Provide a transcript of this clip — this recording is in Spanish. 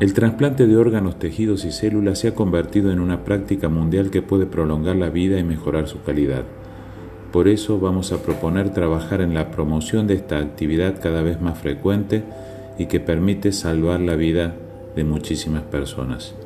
El trasplante de órganos, tejidos y células se ha convertido en una práctica mundial que puede prolongar la vida y mejorar su calidad. Por eso vamos a proponer trabajar en la promoción de esta actividad cada vez más frecuente y que permite salvar la vida de muchísimas personas.